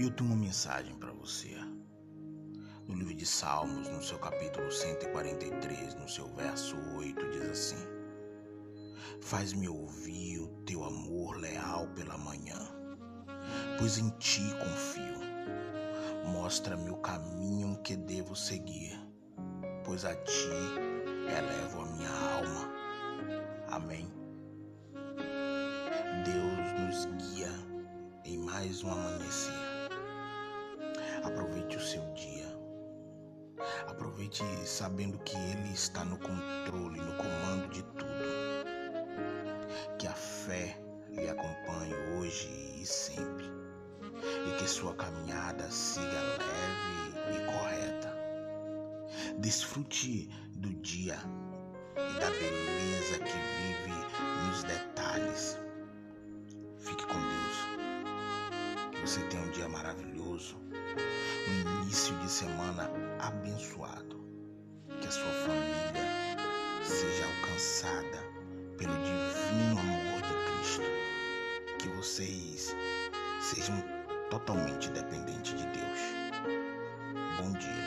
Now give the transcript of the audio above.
E eu tenho uma mensagem para você. No livro de Salmos, no seu capítulo 143, no seu verso 8, diz assim: Faz-me ouvir o teu amor leal pela manhã, pois em ti confio. Mostra-me o caminho que devo seguir, pois a ti elevo a minha alma. Amém. Deus nos guia em mais um amanhecer. O seu dia. Aproveite sabendo que Ele está no controle, no comando de tudo. Que a fé lhe acompanhe hoje e sempre. E que sua caminhada siga leve e correta. Desfrute do dia e da beleza que vive nos detalhes. Fique com Deus. Você tenha um dia maravilhoso semana abençoado. Que a sua família seja alcançada pelo divino amor de Cristo. Que vocês sejam totalmente dependentes de Deus. Bom dia.